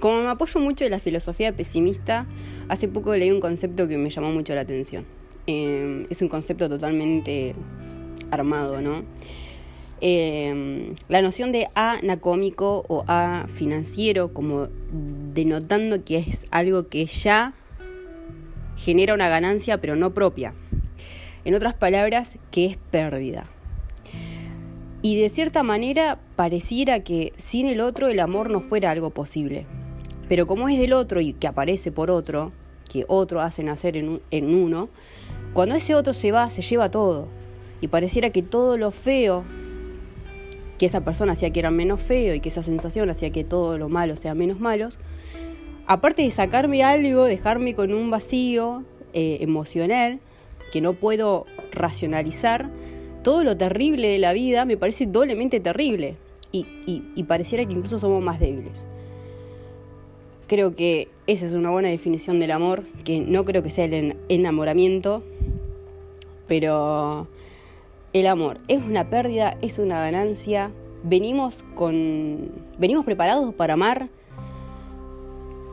como me apoyo mucho en la filosofía pesimista, hace poco leí un concepto que me llamó mucho la atención. Eh, es un concepto totalmente armado, ¿no? Eh, la noción de anacómico o A financiero, como denotando que es algo que ya genera una ganancia pero no propia. En otras palabras, que es pérdida. Y de cierta manera pareciera que sin el otro el amor no fuera algo posible. Pero como es del otro y que aparece por otro, que otro hace nacer en, en uno, cuando ese otro se va, se lleva todo. Y pareciera que todo lo feo que esa persona hacía que era menos feo y que esa sensación hacía que todo lo malo sea menos malos, aparte de sacarme algo, dejarme con un vacío eh, emocional que no puedo racionalizar, todo lo terrible de la vida me parece doblemente terrible y, y pareciera que incluso somos más débiles. Creo que esa es una buena definición del amor, que no creo que sea el enamoramiento, pero el amor es una pérdida, es una ganancia. Venimos con venimos preparados para amar.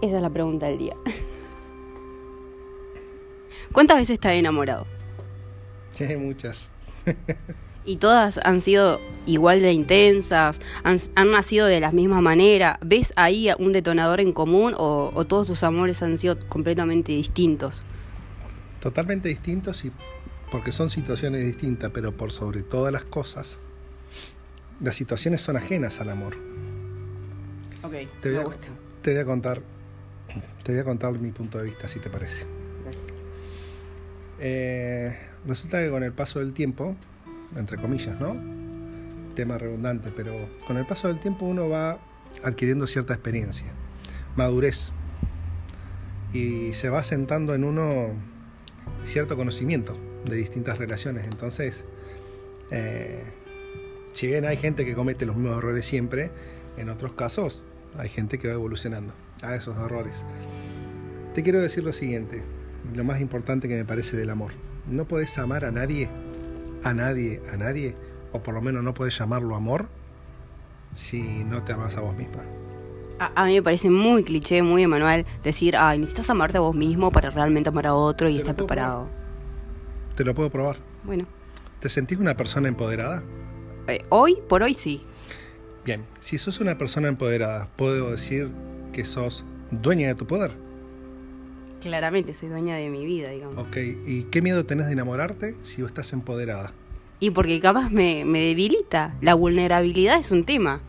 Esa es la pregunta del día. ¿Cuántas veces estás enamorado? Muchas. y todas han sido igual de intensas, han, nacido de la misma manera. ¿Ves ahí un detonador en común o, o todos tus amores han sido completamente distintos? Totalmente distintos y porque son situaciones distintas, pero por sobre todas las cosas, las situaciones son ajenas al amor. Ok, te voy, me a, gusta. te voy a contar, te voy a contar mi punto de vista, si te parece. Eh, resulta que con el paso del tiempo, entre comillas, ¿no? Tema redundante, pero con el paso del tiempo uno va adquiriendo cierta experiencia, madurez, y se va sentando en uno cierto conocimiento de distintas relaciones. Entonces, eh, si bien hay gente que comete los mismos errores siempre, en otros casos hay gente que va evolucionando a esos errores. Te quiero decir lo siguiente, lo más importante que me parece del amor. No puedes amar a nadie, a nadie, a nadie, o por lo menos no puedes llamarlo amor si no te amas a vos misma. A, mí me parece muy cliché, muy Emanuel, decir, ay, necesitas amarte a vos mismo para realmente amar a otro y estar preparado. Te lo puedo probar. Bueno. ¿Te sentís una persona empoderada? Eh, hoy, por hoy sí. Bien, si sos una persona empoderada, ¿puedo decir que sos dueña de tu poder? Claramente, soy dueña de mi vida, digamos. Ok, ¿y qué miedo tenés de enamorarte si estás empoderada? Y porque capaz me, me debilita. La vulnerabilidad es un tema.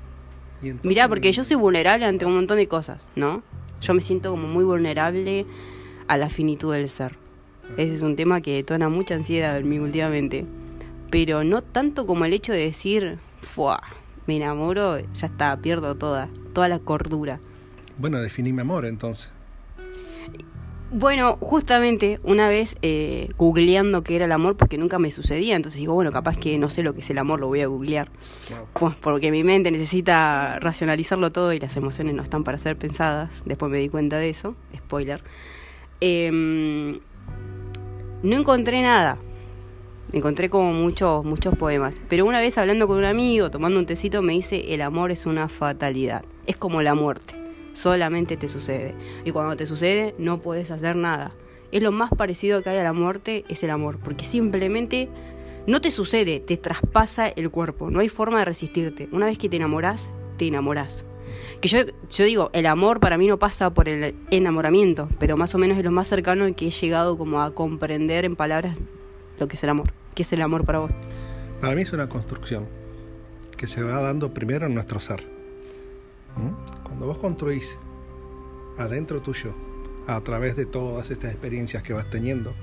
Mirá, porque yo soy vulnerable ante un montón de cosas, ¿no? Yo me siento como muy vulnerable a la finitud del ser. Ese es un tema que detona mucha ansiedad en mí últimamente. Pero no tanto como el hecho de decir, ¡fua! Me enamoro, ya está, pierdo toda, toda la cordura. Bueno, definime amor entonces. Bueno, justamente una vez eh, googleando qué era el amor, porque nunca me sucedía, entonces digo, bueno, capaz que no sé lo que es el amor, lo voy a googlear. Pues porque mi mente necesita racionalizarlo todo y las emociones no están para ser pensadas. Después me di cuenta de eso, spoiler. Eh, no encontré nada. Encontré como muchos, muchos poemas. Pero una vez hablando con un amigo, tomando un tecito, me dice, el amor es una fatalidad. Es como la muerte. Solamente te sucede. Y cuando te sucede, no puedes hacer nada. Es lo más parecido que hay a la muerte, es el amor. Porque simplemente no te sucede, te traspasa el cuerpo. No hay forma de resistirte. Una vez que te enamoras, te enamoras. Que yo, yo digo, el amor para mí no pasa por el enamoramiento, pero más o menos es lo más cercano que he llegado como a comprender en palabras lo que es el amor. ¿Qué es el amor para vos? Para mí es una construcción que se va dando primero en nuestro ser. Cuando vos construís adentro tuyo, a través de todas estas experiencias que vas teniendo,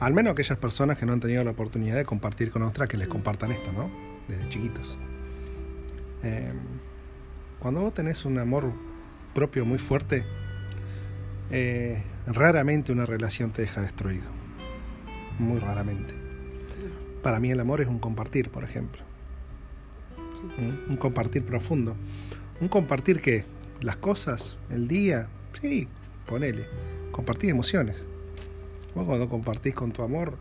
al menos aquellas personas que no han tenido la oportunidad de compartir con otras que les compartan esto, ¿no? Desde chiquitos. Eh, cuando vos tenés un amor propio muy fuerte, eh, raramente una relación te deja destruido. Muy raramente. Para mí el amor es un compartir, por ejemplo. ¿Mm? Un compartir profundo. Un compartir que las cosas, el día, sí, ponele. Compartir emociones. Vos cuando compartís con tu amor,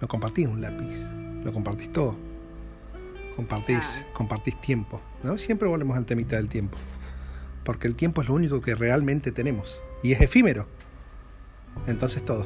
no compartís un lápiz, lo compartís todo compartís, compartís tiempo. ¿no? Siempre volvemos al temita del tiempo. porque el tiempo es lo único que realmente tenemos y es efímero. Entonces todo.